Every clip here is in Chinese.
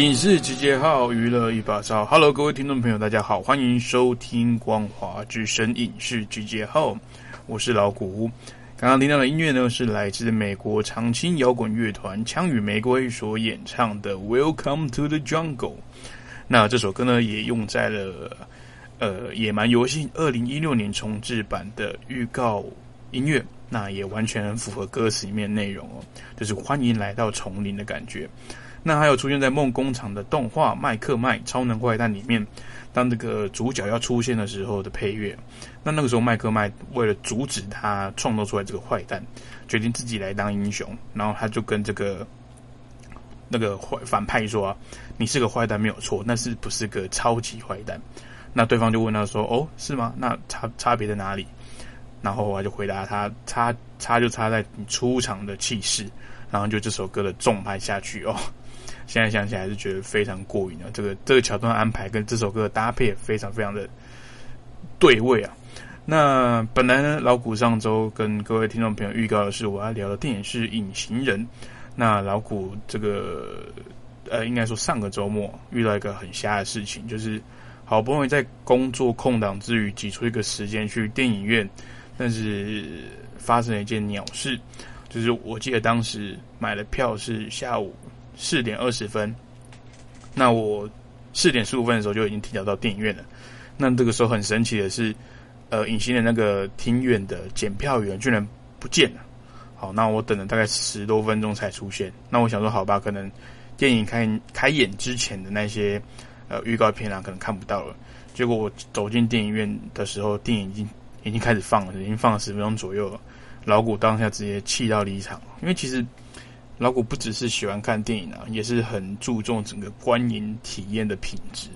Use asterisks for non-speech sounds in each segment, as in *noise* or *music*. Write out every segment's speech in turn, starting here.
影视集结号娱乐一把照，Hello，各位听众朋友，大家好，欢迎收听光华之声影视集结号，我是老谷。刚刚听到的音乐呢，是来自美国长青摇滚乐团枪与玫瑰所演唱的《Welcome to the Jungle》。那这首歌呢，也用在了呃《野蛮游戏》二零一六年重制版的预告音乐，那也完全符合歌词里面内容哦，就是欢迎来到丛林的感觉。那还有出现在梦工厂的动画《麦克麦超能坏蛋》里面，当这个主角要出现的时候的配乐。那那个时候，麦克麦为了阻止他创造出来这个坏蛋，决定自己来当英雄。然后他就跟这个那个坏反派说啊，你是个坏蛋没有错，但是不是个超级坏蛋？那对方就问他说：“哦，是吗？那差差别在哪里？”然后我就回答他：“差差就差在你出场的气势。”然后就这首歌的重拍下去哦。现在想起来还是觉得非常过瘾啊！这个这个桥段安排跟这首歌的搭配也非常非常的对位啊。那本来呢，老谷上周跟各位听众朋友预告的是我要聊的电影是《隐形人》。那老谷这个呃，应该说上个周末遇到一个很瞎的事情，就是好不容易在工作空档之余挤出一个时间去电影院，但是发生了一件鸟事，就是我记得当时买的票是下午四点二十分，那我四点十五分的时候就已经提早到电影院了。那这个时候很神奇的是。呃，隐形的那个庭院的检票员居然不见了。好，那我等了大概十多分钟才出现。那我想说，好吧，可能电影开开演之前的那些呃预告片啊，可能看不到了。结果我走进电影院的时候，电影已经已经开始放了，已经放了十分钟左右了。老谷当下直接气到离场，因为其实老谷不只是喜欢看电影啊，也是很注重整个观影体验的品质。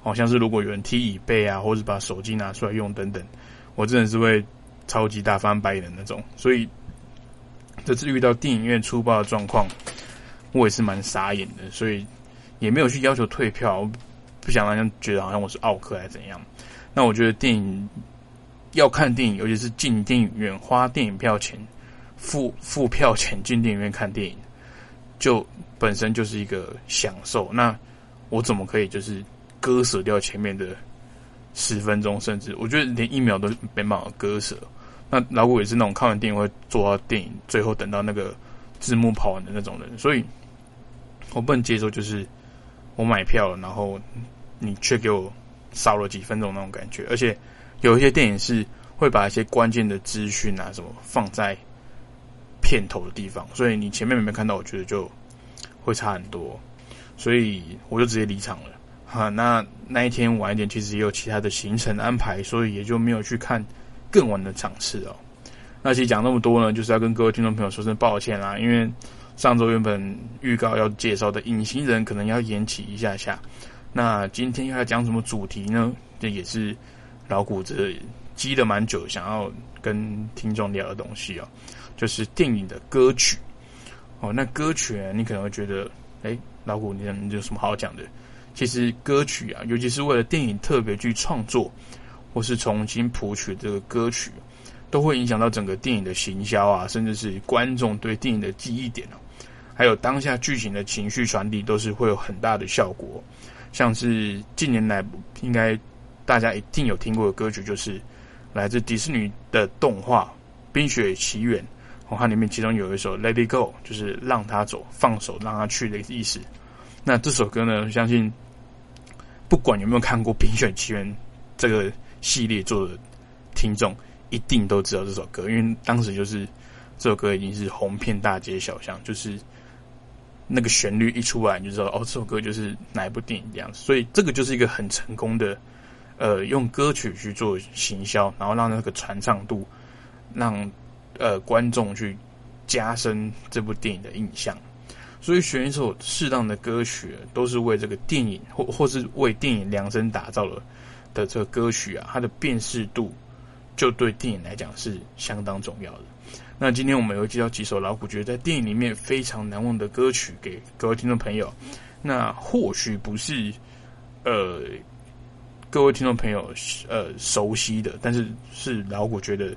好像是如果有人踢椅背啊，或者把手机拿出来用等等，我真的是会超级大翻白眼的那种。所以这次遇到电影院粗暴的状况，我也是蛮傻眼的。所以也没有去要求退票，不想让人觉得好像我是奥克还是怎样。那我觉得电影要看电影，尤其是进电影院花电影票钱、付付票钱进电影院看电影，就本身就是一个享受。那我怎么可以就是？割舍掉前面的十分钟，甚至我觉得连一秒都没办法割舍。那老谷也是那种看完电影会坐到电影最后等到那个字幕跑完的那种人，所以我不能接受，就是我买票了，然后你却给我少了几分钟那种感觉。而且有一些电影是会把一些关键的资讯啊什么放在片头的地方，所以你前面没有看到，我觉得就会差很多。所以我就直接离场了。哈，那那一天晚一点，其实也有其他的行程安排，所以也就没有去看更晚的场次哦。那其实讲那么多呢，就是要跟各位听众朋友说声抱歉啦，因为上周原本预告要介绍的隐形人可能要延期一下下。那今天要讲什么主题呢？这也是老谷子积了蛮久，想要跟听众聊的东西哦，就是电影的歌曲哦。那歌曲你可能会觉得，哎，老虎你你有什么好讲的？其实歌曲啊，尤其是为了电影特别去创作，或是重新谱曲这个歌曲，都会影响到整个电影的行销啊，甚至是观众对电影的记忆点哦，还有当下剧情的情绪传递，都是会有很大的效果。像是近年来应该大家一定有听过的歌曲，就是来自迪士尼的动画《冰雪奇缘》，哦，它里面其中有一首《Let It Go》，就是让他走，放手让他去的意思。那这首歌呢，相信。不管有没有看过《冰雪奇缘》这个系列做的听众，一定都知道这首歌，因为当时就是这首歌已经是红遍大街小巷，就是那个旋律一出来，你就知道哦，这首歌就是哪一部电影这样子。所以这个就是一个很成功的，呃，用歌曲去做行销，然后让那个传唱度，让呃观众去加深这部电影的印象。所以选一首适当的歌曲，都是为这个电影或或是为电影量身打造了的这个歌曲啊，它的辨识度就对电影来讲是相当重要的。那今天我们有介绍几首老虎觉得在电影里面非常难忘的歌曲给各位听众朋友。那或许不是呃各位听众朋友呃熟悉的，但是是老虎觉得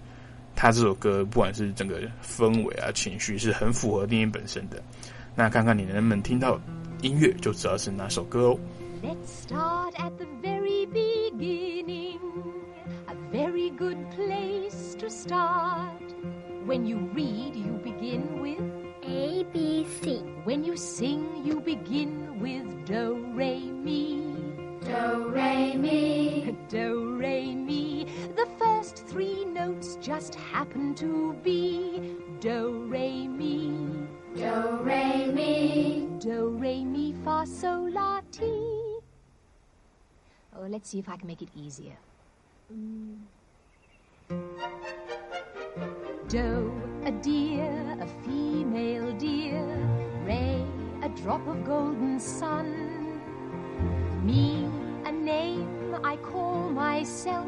他这首歌不管是整个氛围啊情绪是很符合电影本身的。那看看你能不能听到音乐，就知道是哪首歌哦。Let's start at the very beginning. A very good place to start. When you read, you begin with A, B, C. When you sing, you begin with Do, Re, Mi. Do, Re, Mi. Do, Re, Mi. The first three notes just happen to be Do, Re, Mi. Do, re, mi. Do, re, mi, fa, sol, la, ti. Oh, let's see if I can make it easier. Mm. Do, a deer, a female deer. Re, a drop of golden sun. Me, a name I call myself.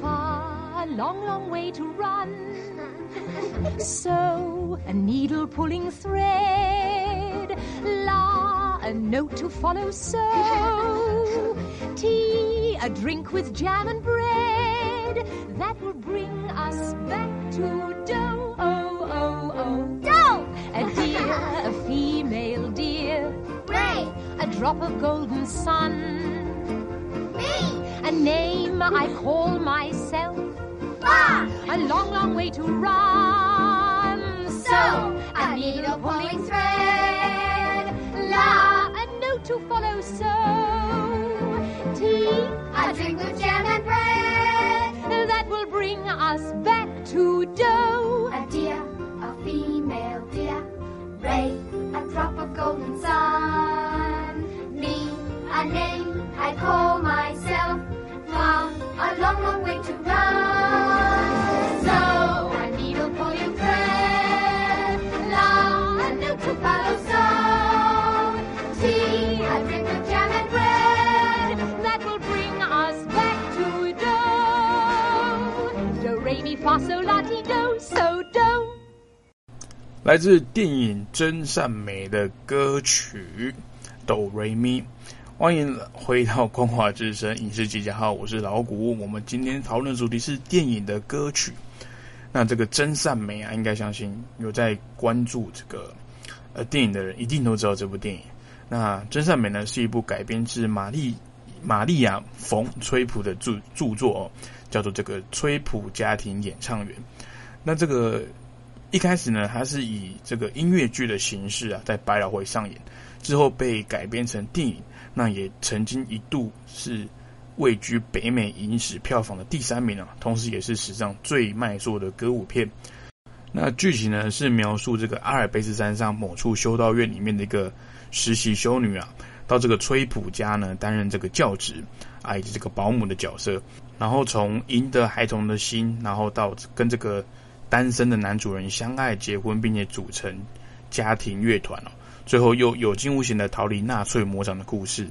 Far, a long, long way to run. *laughs* So, a needle pulling thread. La, a note to follow. So, *laughs* tea, a drink with jam and bread. That will bring us back to dough. Drop of golden sun. Me! A name I call myself. Far! A long, long way to run. So, a needle pulling thread. La! a note to follow. So, tea, A drink with jam and bread. that will bring us back to dough. A deer, a female deer. Ray, a drop of golden sun. 来自电影《真善美》的歌曲《哆瑞咪》。欢迎回到光华之声影视集结号，我是老谷。我们今天讨论的主题是电影的歌曲。那这个《真善美》啊，应该相信有在关注这个呃电影的人，一定都知道这部电影。那《真善美》呢，是一部改编自玛丽玛丽亚·冯·崔普的著著作哦，叫做这个《崔普家庭演唱员》。那这个一开始呢，它是以这个音乐剧的形式啊，在百老汇上演，之后被改编成电影，那也曾经一度是位居北美影史票房的第三名啊，同时也是史上最卖座的歌舞片。那剧情呢是描述这个阿尔卑斯山上某处修道院里面的一个实习修女啊，到这个崔普家呢担任这个教职啊以及这个保姆的角色，然后从赢得孩童的心，然后到跟这个单身的男主人相爱结婚，并且组成家庭乐团哦，最后又有惊无险的逃离纳粹魔掌的故事。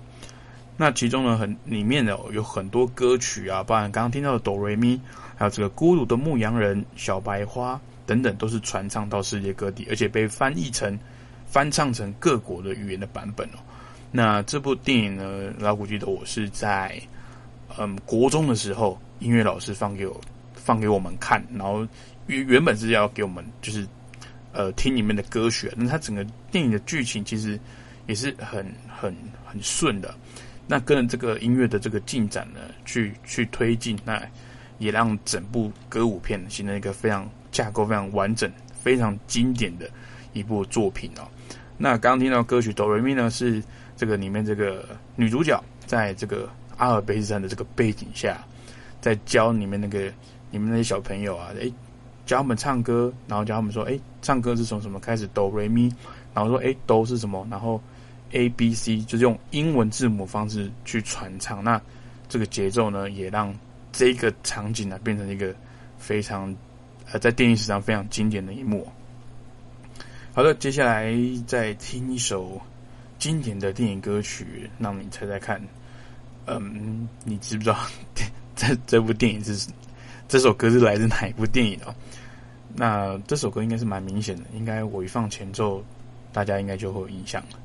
那其中呢，很里面呢有很多歌曲啊，包含刚刚听到的哆瑞咪，还有这个孤独的牧羊人、小白花等等，都是传唱到世界各地，而且被翻译成、翻唱成各国的语言的版本哦。那这部电影呢，老古记得我是在嗯国中的时候，音乐老师放给我放给我们看，然后原原本是要给我们就是呃听里面的歌曲，那它整个电影的剧情其实也是很很很顺的。那跟着这个音乐的这个进展呢，去去推进，那也让整部歌舞片形成一个非常架构非常完整、非常经典的一部作品哦。那刚刚听到歌曲《哆瑞咪》呢，是这个里面这个女主角在这个阿尔卑斯山的这个背景下，在教里面那个你们那些小朋友啊，诶，教他们唱歌，然后教他们说，诶，唱歌是从什么开始？哆瑞咪，然后说，诶，哆是什么？然后 A B C 就是用英文字母方式去传唱，那这个节奏呢，也让这个场景呢变成一个非常呃在电影史上非常经典的一幕。好的，接下来再听一首经典的电影歌曲，让你猜猜看，嗯，你知不知道 *laughs* 这这部电影是这首歌是来自哪一部电影哦？那这首歌应该是蛮明显的，应该我一放前奏，大家应该就会有印象了。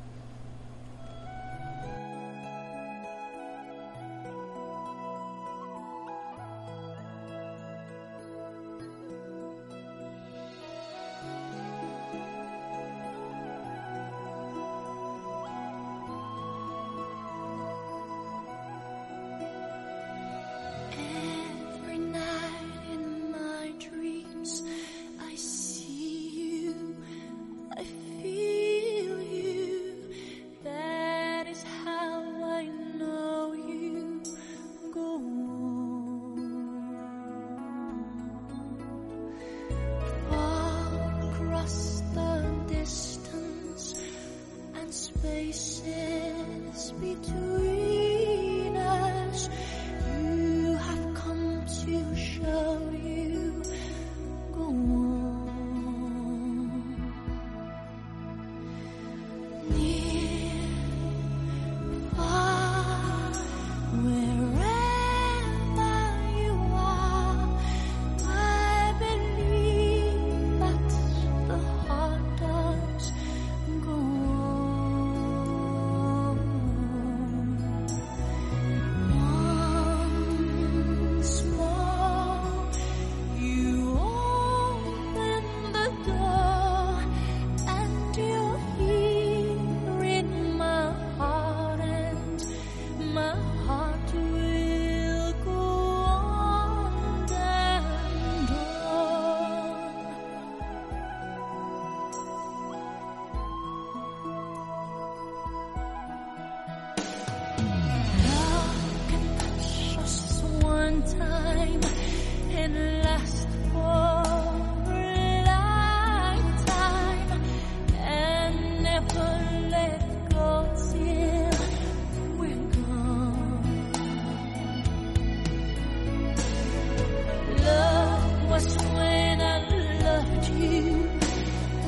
Love when I loved you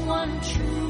one true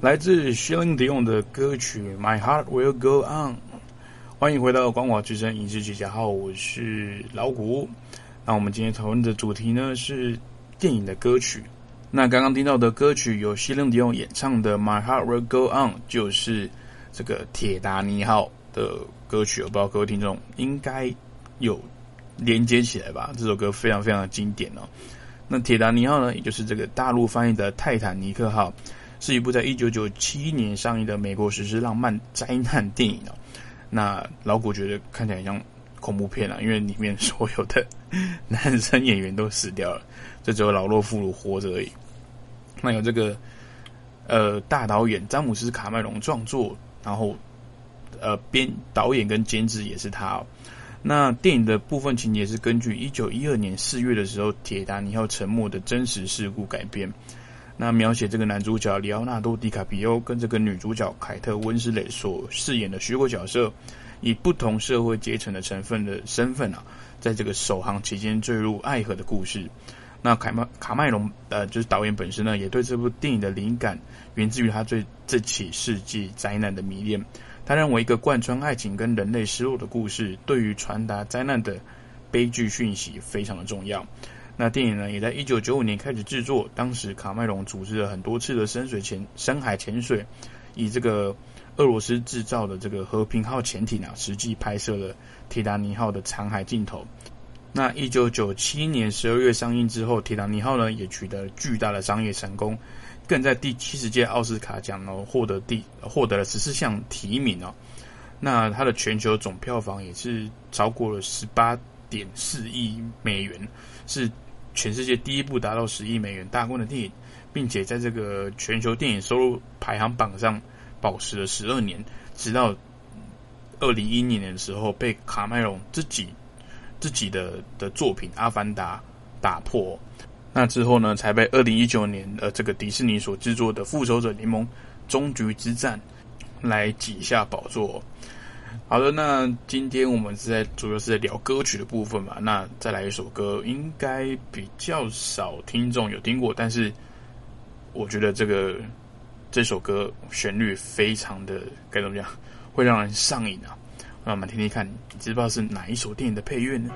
来自 Shilling Dion 的歌曲《My Heart Will Go On》。欢迎回到光华之声影视集结号，我是老谷。那我们今天讨论的主题呢是电影的歌曲。那刚刚听到的歌曲由 Shilling Dion 演唱的《My Heart Will Go On》，就是这个铁达尼号的歌曲。我不知道各位听众应该有连接起来吧？这首歌非常非常的经典哦。那铁达尼号呢，也就是这个大陆翻译的泰坦尼克号。是一部在一九九七年上映的美国史诗浪漫灾难电影哦。那老谷觉得看起来像恐怖片啊，因为里面所有的 *laughs* 男生演员都死掉了，就只有老弱妇孺活着而已。那有这个呃大导演詹姆斯卡麦隆创作，然后呃编导演跟监制也是他哦。那电影的部分情节是根据一九一二年四月的时候铁达尼号沉没的真实事故改编。那描写这个男主角里奥纳多·迪卡皮欧跟这个女主角凯特·温斯蕾所饰演的虚构角色，以不同社会阶层的成分的身份啊，在这个首航期间坠入爱河的故事。那凯麦卡麦隆呃，就是导演本身呢，也对这部电影的灵感源自于他对这起世纪灾难的迷恋。他认为一个贯穿爱情跟人类失落的故事，对于传达灾难的悲剧讯息非常的重要。那电影呢，也在一九九五年开始制作。当时卡麦隆组织了很多次的深水潜、深海潜水，以这个俄罗斯制造的这个和平号潜艇啊，实际拍摄了铁达尼号的残骸镜头。那一九九七年十二月上映之后，铁达尼号呢也取得巨大的商业成功，更在第七十届奥斯卡奖哦获得第获得了十四项提名哦。那它的全球总票房也是超过了十八点四亿美元，是。全世界第一部达到十亿美元大关的电影，并且在这个全球电影收入排行榜上保持了十二年，直到二零一一年的时候被卡麦隆自己自己的的作品《阿凡达》打破。那之后呢，才被二零一九年呃这个迪士尼所制作的《复仇者联盟：终局之战》来挤下宝座。好的，那今天我们是在主要是在聊歌曲的部分嘛。那再来一首歌，应该比较少听众有听过，但是我觉得这个这首歌旋律非常的该怎么讲，会让人上瘾啊。那我们听听看，你知不知道是哪一首电影的配乐呢？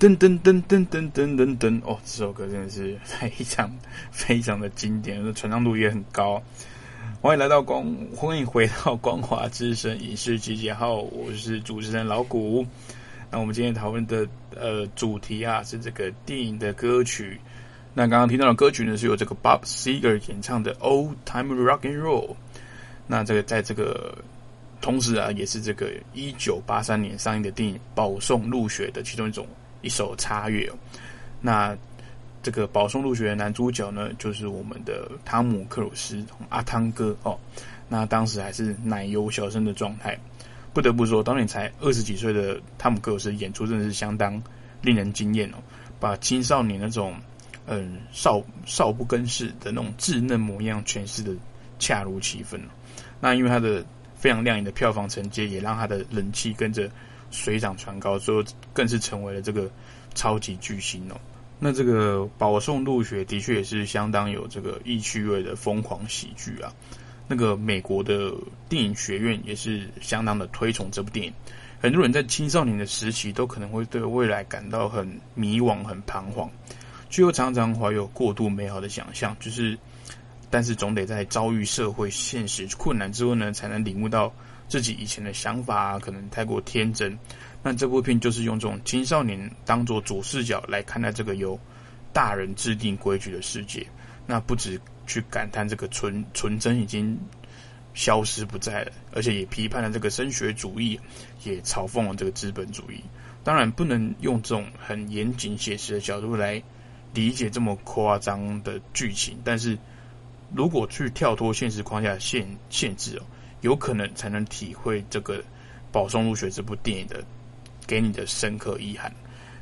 噔噔噔噔噔噔噔噔！哦，这首歌真的是非常非常的经典，传唱度也很高。欢迎来到光，欢迎回到光华之声影视集结号，我是主持人老谷。那我们今天讨论的呃主题啊是这个电影的歌曲。那刚刚听到的歌曲呢是由这个 Bob Seger 演唱的《Old Time Rock and Roll》。那这个在这个同时啊，也是这个一九八三年上映的电影《保送入学》的其中一种一首插乐哦。那这个保送入学的男主角呢，就是我们的汤姆克鲁斯阿汤哥哦。那当时还是奶油小生的状态，不得不说，当年才二十几岁的汤姆克鲁斯演出真的是相当令人惊艳哦，把青少年那种嗯少少不更事的那种稚嫩模样诠释的恰如其分哦。那因为他的非常亮眼的票房成绩，也让他的人气跟着水涨船高，最后更是成为了这个超级巨星哦。那这个保送入学的确也是相当有这个意趣味的疯狂喜剧啊。那个美国的电影学院也是相当的推崇这部电影，很多人在青少年的时期都可能会对未来感到很迷惘、很彷徨，却又常常怀有过度美好的想象，就是。但是总得在遭遇社会现实困难之后呢，才能领悟到自己以前的想法，可能太过天真。那这部片就是用这种青少年当做主视角来看待这个由大人制定规矩的世界。那不止去感叹这个纯纯真已经消失不在了，而且也批判了这个升学主义，也嘲讽了这个资本主义。当然，不能用这种很严谨写实的角度来理解这么夸张的剧情，但是如果去跳脱现实框架限限制哦，有可能才能体会这个《保送入学》这部电影的给你的深刻意涵。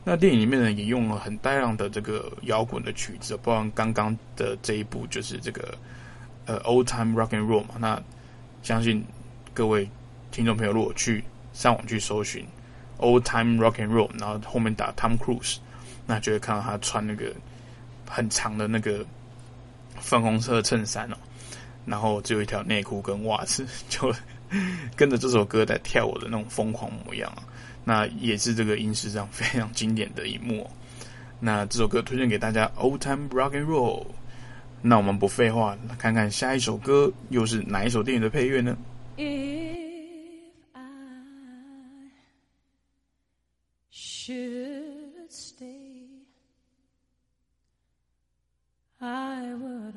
那电影里面呢，也用了很大量的这个摇滚的曲子，包括刚刚的这一部就是这个呃 Old Time Rock and Roll 嘛。那相信各位听众朋友，如果去上网去搜寻 Old Time Rock and Roll，然后后面打 Tom Cruise，那就会看到他穿那个很长的那个粉红色衬衫哦，然后只有一条内裤跟袜子，*laughs* 就跟着这首歌在跳舞的那种疯狂模样啊。那也是这个影视上非常经典的一幕、那这首歌推荐给大家，Old Time Rock and Roll。那我们不废话，看看下一首歌又是哪一首电影的配乐呢？Should stay, I would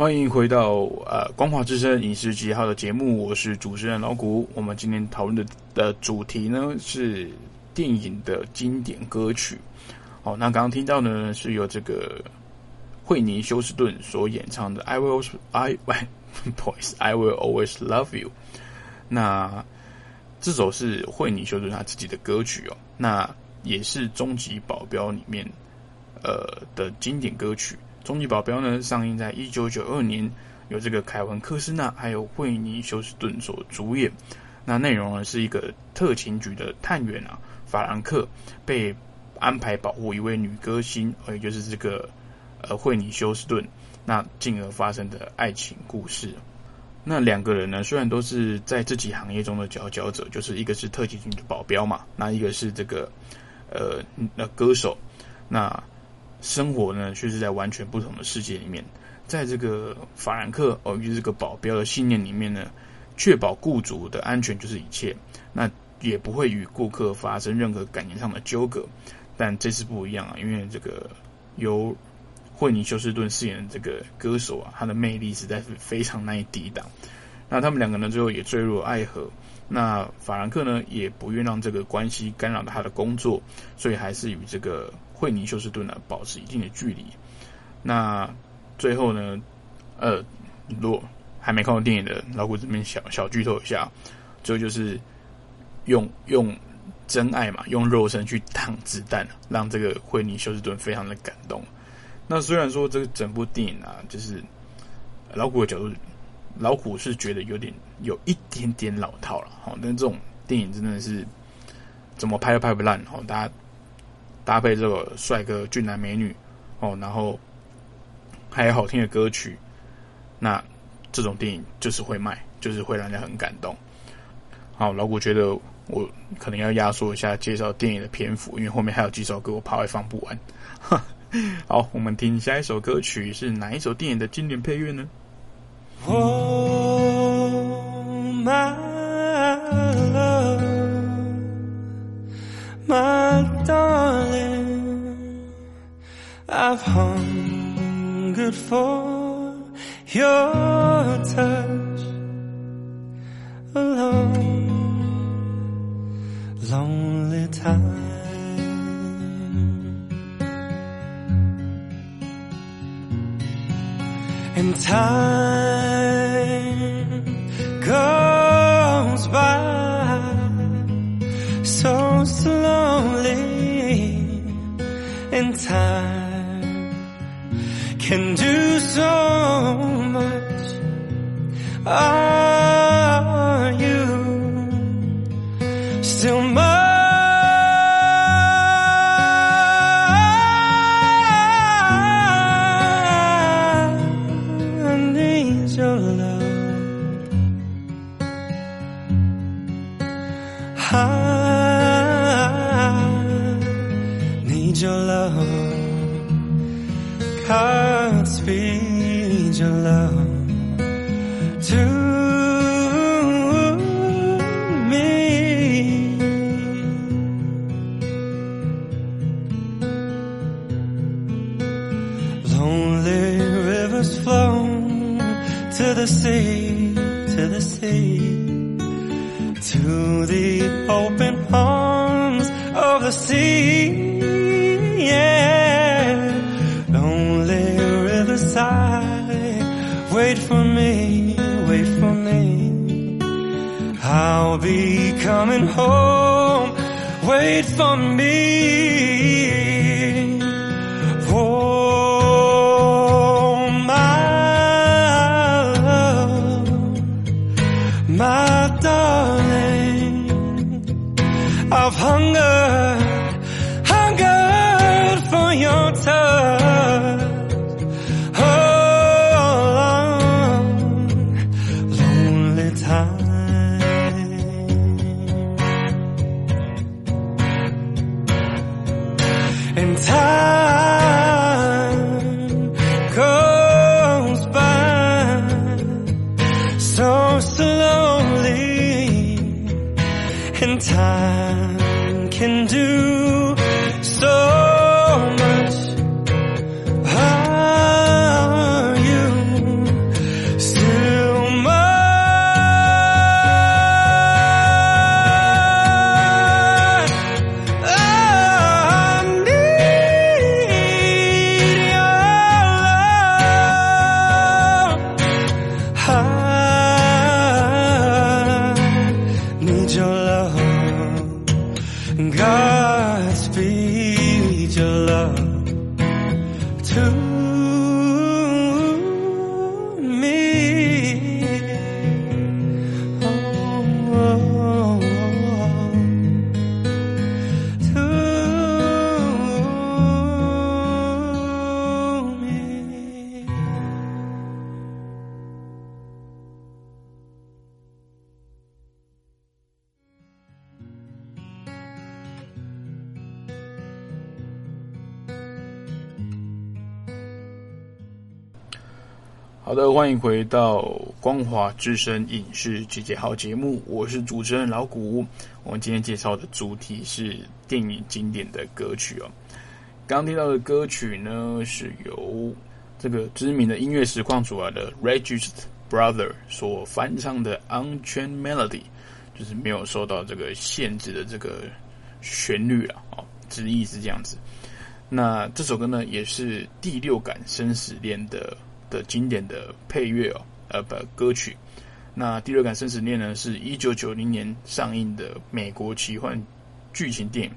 欢迎回到呃光华之声影视几号的节目，我是主持人老谷。我们今天讨论的的主题呢是电影的经典歌曲。好，那刚刚听到呢是由这个惠妮休斯顿所演唱的《I Will I 喂，不好意思，《I Will Always Love You》。那这首是惠妮休斯顿她自己的歌曲哦，那也是《终极保镖》里面呃的经典歌曲。《终极保镖》呢，上映在一九九二年，由这个凯文·科斯纳还有惠妮·休斯顿所主演。那内容呢是一个特勤局的探员啊，法兰克被安排保护一位女歌星，也就是这个呃惠妮·休斯顿，那进而发生的爱情故事。那两个人呢，虽然都是在自己行业中的佼佼者，就是一个是特勤局的保镖嘛，那一个是这个呃那歌手，那。生活呢，却是在完全不同的世界里面。在这个法兰克哦，就是这个保镖的信念里面呢，确保雇主的安全就是一切，那也不会与顾客发生任何感情上的纠葛。但这次不一样啊，因为这个由惠妮休斯顿饰演的这个歌手啊，他的魅力实在是非常难以抵挡。那他们两个呢，最后也坠入爱河。那法兰克呢，也不愿让这个关系干扰到他的工作，所以还是与这个。惠尼休斯顿呢，保持一定的距离。那最后呢，呃，如果还没看过电影的老虎这边小小剧透一下，最后就是用用真爱嘛，用肉身去挡子弹，让这个惠尼休斯顿非常的感动。那虽然说这个整部电影啊，就是老虎的角度，老虎是觉得有点有一点点老套了，好，但这种电影真的是怎么拍都拍不烂，好，大家。搭配这个帅哥俊男美女哦，然后还有好听的歌曲，那这种电影就是会卖，就是会让人很感动。好，老谷觉得我可能要压缩一下介绍电影的篇幅，因为后面还有几首歌我怕会放不完。*laughs* 好，我们听下一首歌曲是哪一首电影的经典配乐呢？Oh my I've hungered for your touch alone, lonely time. And time goes by so slowly, and time can do so much. Are you still to the sea, to the sea, to the open arms of the sea. Yeah, lonely riverside, wait for me, wait for me. I'll be coming home, wait for me. 好的，欢迎回到光华之声影视集结号节目，我是主持人老谷。我们今天介绍的主题是电影经典的歌曲哦。刚听到的歌曲呢，是由这个知名的音乐实况组啊的 Regist Brother 所翻唱的《Unchain Melody》，就是没有受到这个限制的这个旋律啊，哦，直译是这样子。那这首歌呢，也是《第六感生死恋》的的经典的配乐哦，呃不歌曲。那《第六感生死恋》呢，是一九九零年上映的美国奇幻剧情电影。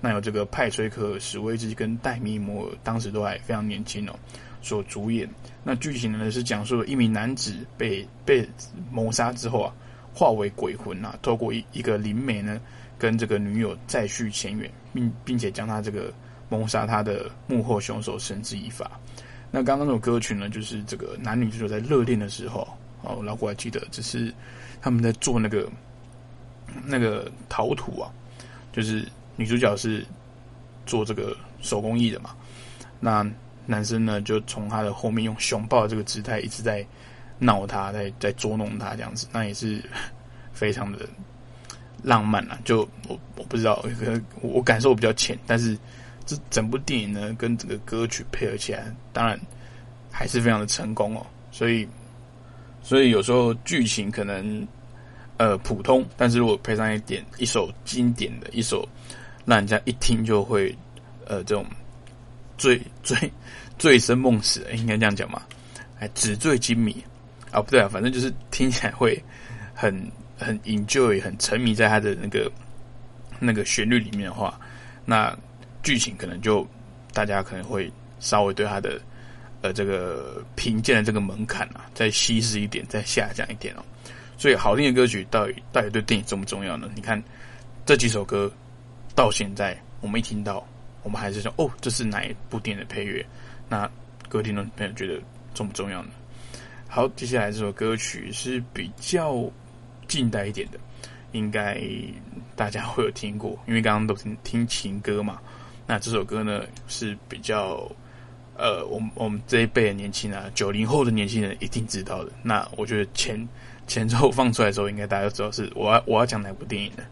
那有这个派崔克·史威兹跟戴米摩尔，当时都还非常年轻哦，所主演。那剧情呢是讲述了一名男子被被谋杀之后啊，化为鬼魂啊，透过一一个灵媒呢，跟这个女友再续前缘，并并且将他这个谋杀他的幕后凶手绳之以法。那刚刚那首歌曲呢，就是这个男女主角在热恋的时候，哦，老虎还记得，只是他们在做那个那个陶土啊，就是女主角是做这个手工艺的嘛，那男生呢就从他的后面用熊抱的这个姿态一直在闹他，在在捉弄他这样子，那也是非常的浪漫啊。就我我不知道，可能我感受比较浅，但是这整部电影呢跟这个歌曲配合起来，当然还是非常的成功哦。所以所以有时候剧情可能呃普通，但是如果配上一点一首经典的一首，让人家一听就会呃这种醉醉醉生梦死，应该这样讲嘛？哎，纸醉金迷啊，不对啊，反正就是听起来会很很 enjoy，很沉迷在他的那个那个旋律里面的话，那剧情可能就大家可能会稍微对他的呃这个评鉴的这个门槛啊再稀释一点，再下降一点哦。所以好听的歌曲到底到底对电影重不重要呢？你看这几首歌到现在我们一听到，我们还是说哦，这是哪一部电影的配乐？那各位听众朋友觉得重不重要呢？好，接下来这首歌曲是比较近代一点的，应该大家会有听过，因为刚刚都听听情歌嘛。那这首歌呢是比较呃，我们我们这一辈的年轻人、啊，九零后的年轻人一定知道的。那我觉得前前奏放出来的时候，应该大家都知道是我要我要讲哪部电影的。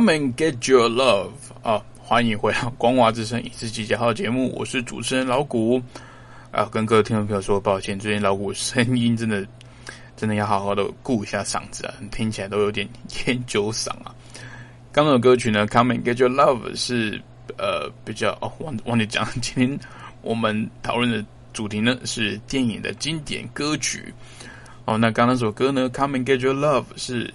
Come and get your love 啊！欢迎回到《光华之声影视集结号》节目，我是主持人老谷啊，跟各位听众朋友说抱歉，最近老谷声音真的真的要好好的顾一下嗓子啊，听起来都有点 *laughs* 烟酒嗓啊。刚刚的歌曲呢，《Come and get your love》是呃比较哦忘忘记讲，今天我们讨论的主题呢是电影的经典歌曲哦。那刚刚那首歌呢，《Come and get your love》是。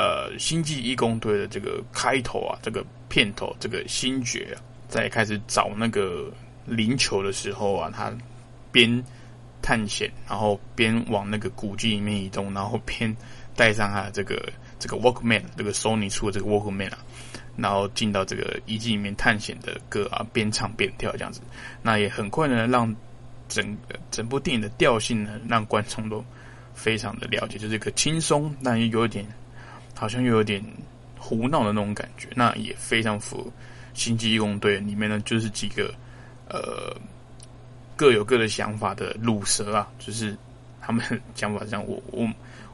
呃，星际义工队的这个开头啊，这个片头，这个星爵在开始找那个灵球的时候啊，他边探险，然后边往那个古迹里面移动，然后边带上他这个这个 Walkman，这个 Sony 出的这个 Walkman 啊，然后进到这个遗迹里面探险的歌啊，边唱边跳这样子，那也很快呢，让整整部电影的调性呢，让观众都非常的了解，就是一个轻松，但又有点。好像又有点胡闹的那种感觉，那也非常符合《星际义工队》里面呢，就是几个呃各有各的想法的卤蛇啊，就是他们想法这样，我我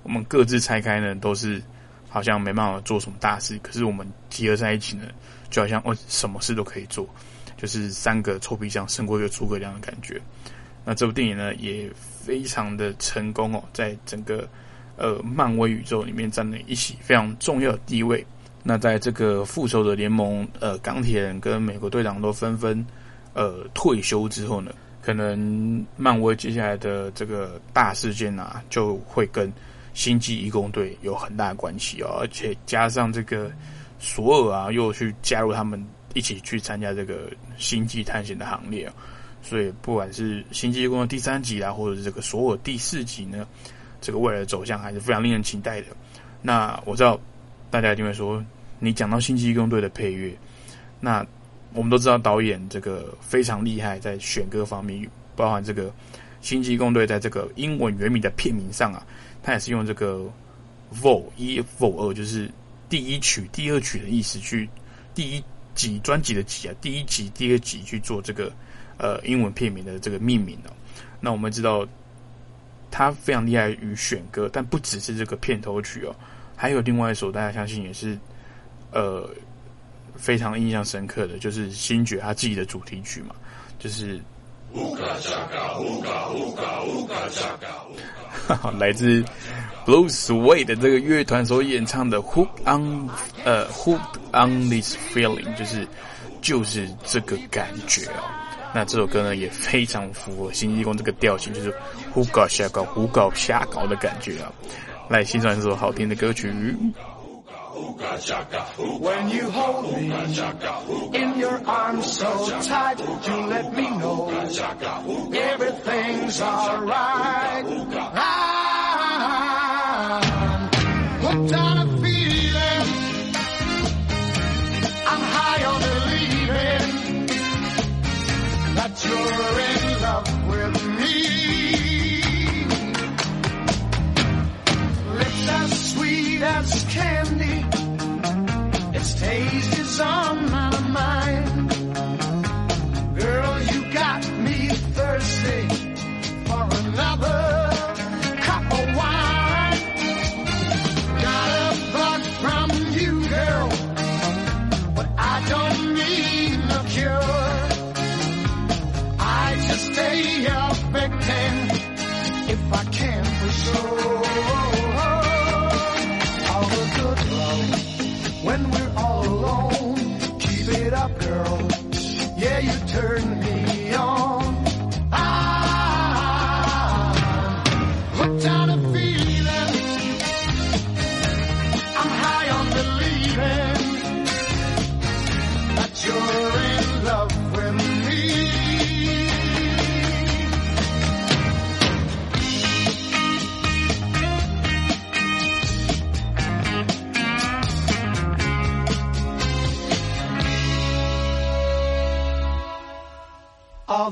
我们各自拆开呢，都是好像没办法做什么大事，可是我们集合在一起呢，就好像哦什么事都可以做，就是三个臭皮匠胜过一个诸葛亮的感觉。那这部电影呢，也非常的成功哦，在整个。呃，漫威宇宙里面占了一席非常重要的地位。那在这个复仇者联盟，呃，钢铁人跟美国队长都纷纷呃退休之后呢，可能漫威接下来的这个大事件啊，就会跟星际义工队有很大的关系哦。而且加上这个索尔啊，又去加入他们一起去参加这个星际探险的行列啊。所以不管是星际义工的第三集啊，或者是这个索尔第四集呢。这个未来的走向还是非常令人期待的。那我知道大家一定会说，你讲到《星际异攻队》的配乐，那我们都知道导演这个非常厉害，在选歌方面，包含这个《星际异攻队》在这个英文原名的片名上啊，他也是用这个 Vol 一 Vol 二，就是第一曲、第二曲的意思去第一集专辑的集啊，第一集、第二集去做这个呃英文片名的这个命名哦。那我们知道。他非常厉害于选歌，但不只是这个片头曲哦，还有另外一首大家相信也是，呃，非常印象深刻的，就是星爵他自己的主题曲嘛，就是，来自 Blue Sway 的这个乐团所演唱的 Hook on，呃，Hook on this feeling，就是就是这个感觉哦。那这首歌呢，也非常符合新济公这个调性，就是胡搞瞎搞、胡搞瞎搞的感觉啊！来欣赏一首好听的歌曲。When you hold me in your arms so tight, you let me know everything's alright.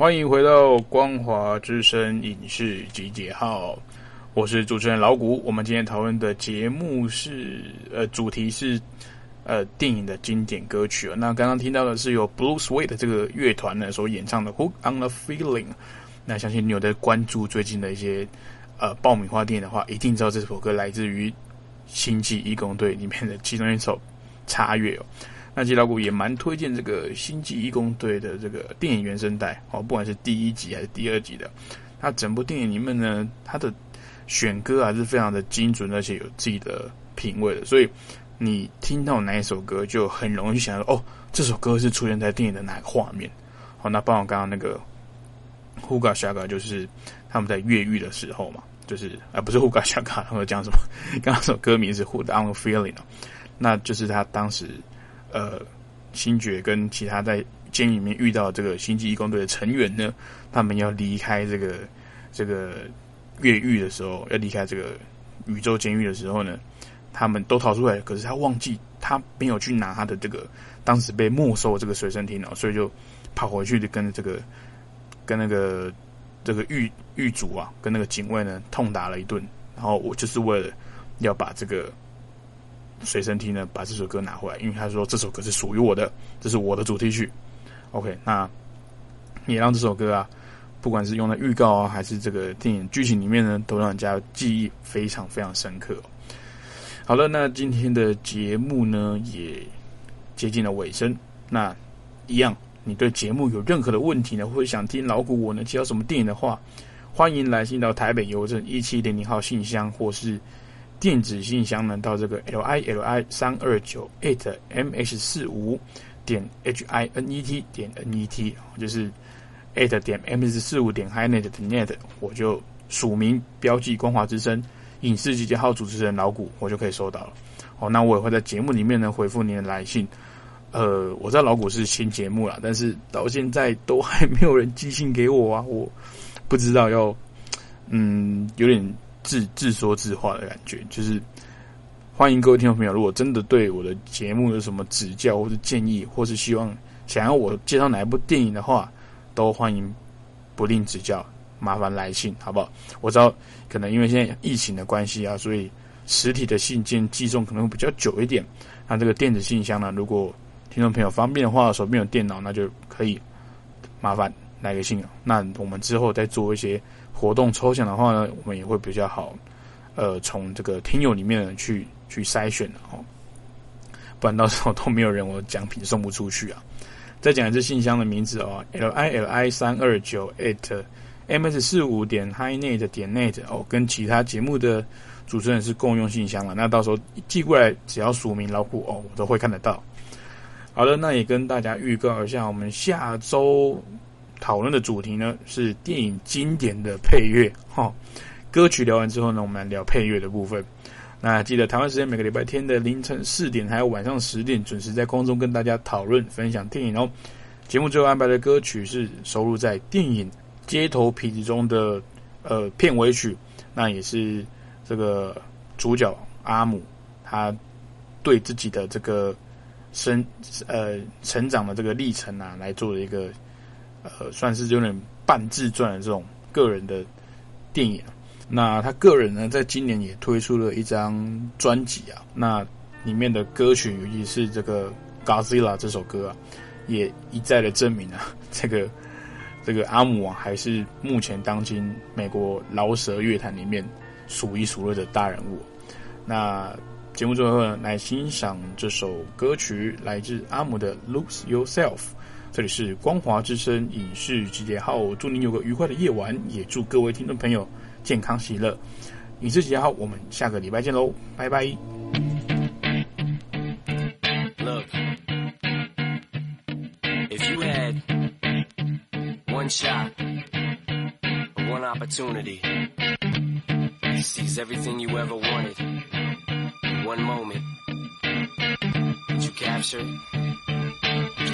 欢迎回到光华之声影视集结号，我是主持人老谷。我们今天讨论的节目是，呃，主题是呃电影的经典歌曲。那刚刚听到的是由 Blue Suede 这个乐团呢所演唱的《Hook on the Feeling》。那相信你有在关注最近的一些呃爆米花店的话，一定知道这首歌来自于《星际义工队》里面的其中一首插乐哦。那其实老谷也蛮推荐这个《星际义工队》的这个电影原声带哦，不管是第一集还是第二集的，它整部电影里面呢，它的选歌还是非常的精准，而且有自己的品味的。所以你听到哪一首歌，就很容易想到哦，这首歌是出现在电影的哪个画面。好，那包括刚刚那个《Huga Shaga》，就是他们在越狱的时候嘛，就是啊，不是《Huga Shaga》，他们讲什么？*laughs* 刚刚首歌名是《“who don't Feeling》那就是他当时。呃，星爵跟其他在监狱里面遇到这个星际义工队的成员呢，他们要离开这个这个越狱的时候，要离开这个宇宙监狱的时候呢，他们都逃出来，可是他忘记他没有去拿他的这个当时被没收这个随身听哦，所以就跑回去就跟这个跟那个这个狱狱主啊，跟那个警卫呢痛打了一顿，然后我就是为了要把这个。随身听呢，把这首歌拿回来，因为他说这首歌是属于我的，这是我的主题曲。OK，那也让这首歌啊，不管是用在预告啊，还是这个电影剧情里面呢，都让人家记忆非常非常深刻。好了，那今天的节目呢，也接近了尾声。那一样，你对节目有任何的问题呢，或者想听老古我呢介绍什么电影的话，欢迎来信到台北邮政一七零零号信箱，或是。电子信箱呢，到这个 l i l i 三二九 at m h 四五点 h i n e t 点 n e t，就是 at 点 m h 四五点 hi net 的 net，我就署名标记光华之声影视集结号主持人老谷，我就可以收到了。哦，那我也会在节目里面呢回复您的来信。呃，我知道老谷是新节目了，但是到现在都还没有人寄信给我啊，我不知道要，嗯，有点。自自说自话的感觉，就是欢迎各位听众朋友，如果真的对我的节目有什么指教或者建议，或是希望想要我介绍哪一部电影的话，都欢迎不吝指教，麻烦来信好不好？我知道可能因为现在疫情的关系啊，所以实体的信件寄送可能会比较久一点。那这个电子信箱呢，如果听众朋友方便的话，手边有电脑，那就可以麻烦来个信。那我们之后再做一些。活动抽奖的话呢，我们也会比较好，呃，从这个听友里面去去筛选哦，不然到时候都没有人，我奖品送不出去啊。再讲一次信箱的名字哦，l i l i 三二九 at m s 四五点 highnet 点 net 哦，跟其他节目的主持人是共用信箱了。那到时候寄过来，只要署名老虎哦，我都会看得到。好了，那也跟大家预告一下，我们下周。讨论的主题呢是电影经典的配乐哈，歌曲聊完之后呢，我们来聊配乐的部分。那记得台湾时间每个礼拜天的凌晨四点还有晚上十点准时在空中跟大家讨论分享电影哦。节目最后安排的歌曲是收录在电影《街头痞子》中的呃片尾曲，那也是这个主角阿姆他对自己的这个生呃成长的这个历程啊来做的一个。呃，算是有点半自传的这种个人的电影。那他个人呢，在今年也推出了一张专辑啊。那里面的歌曲，尤其是这个《Godzilla》这首歌啊，也一再的证明啊，这个 *laughs* 这个阿姆啊，还是目前当今美国饶舌乐坛里面数一数二的大人物。那节目最后呢，来欣赏这首歌曲，来自阿姆的《Lose Yourself》。这里是光华之声影视集结号，祝您有个愉快的夜晚，也祝各位听众朋友健康喜乐。影视集结号，我们下个礼拜见喽，拜拜。Look, if you had one shot, one opportunity to seize everything you ever wanted, one moment, would you capture it?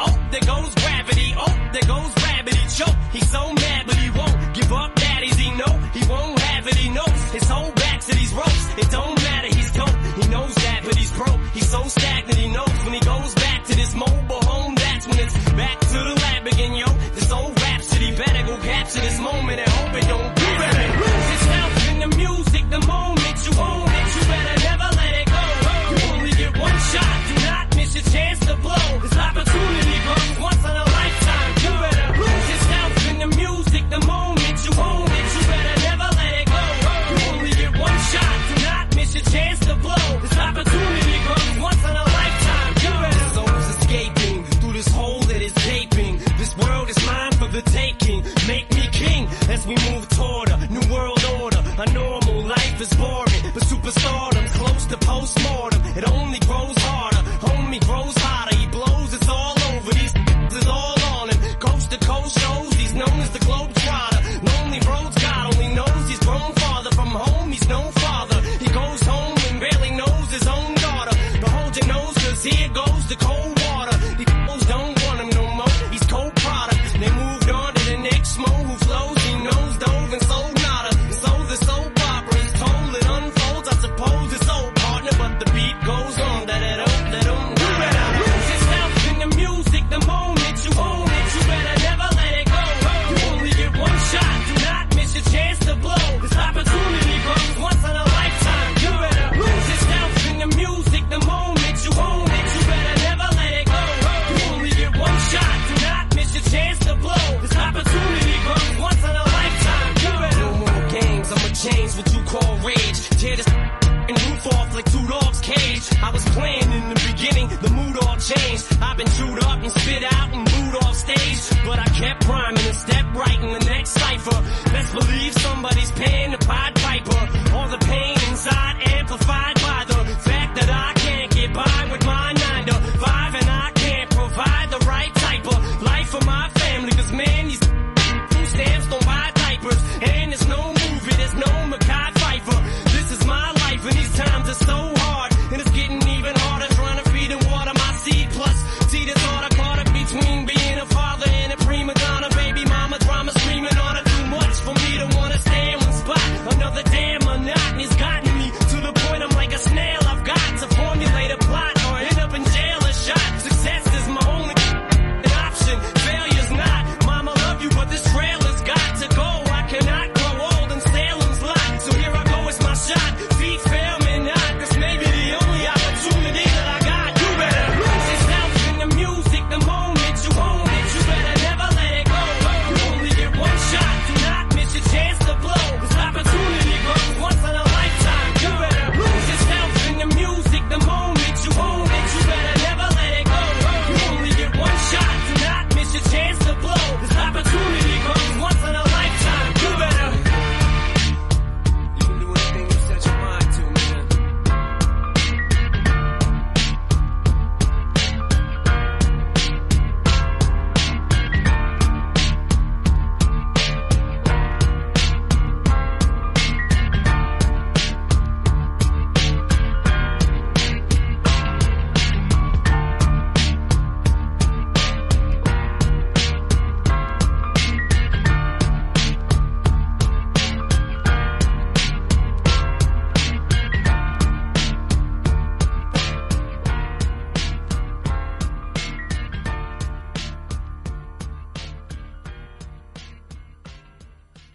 Oh, there goes gravity. Oh, there goes gravity. Choke. He's so mad, but he won't give up. Daddies, he know he won't have it. He knows his whole back to these ropes. It don't matter. He's dope. He knows that, but he's broke. He's so stagnant. He knows when he goes back to this mobile home. That's when it's back to the